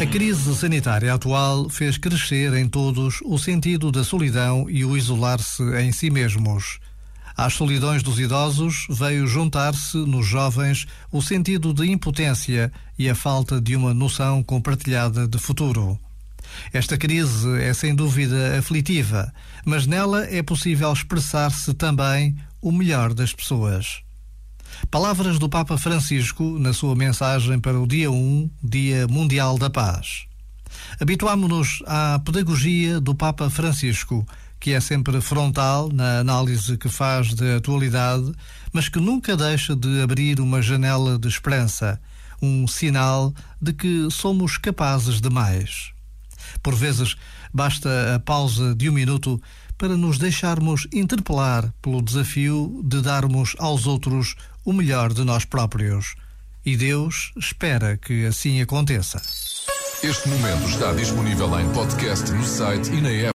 A crise sanitária atual fez crescer em todos o sentido da solidão e o isolar-se em si mesmos. Às solidões dos idosos veio juntar-se nos jovens o sentido de impotência e a falta de uma noção compartilhada de futuro. Esta crise é sem dúvida aflitiva, mas nela é possível expressar-se também o melhor das pessoas. Palavras do Papa Francisco na sua mensagem para o dia 1, Dia Mundial da Paz. Habituámonos à pedagogia do Papa Francisco, que é sempre frontal na análise que faz da atualidade, mas que nunca deixa de abrir uma janela de esperança, um sinal de que somos capazes de mais. Por vezes, basta a pausa de um minuto para nos deixarmos interpelar pelo desafio de darmos aos outros o melhor de nós próprios. E Deus espera que assim aconteça. Este momento está disponível em podcast no site e na app.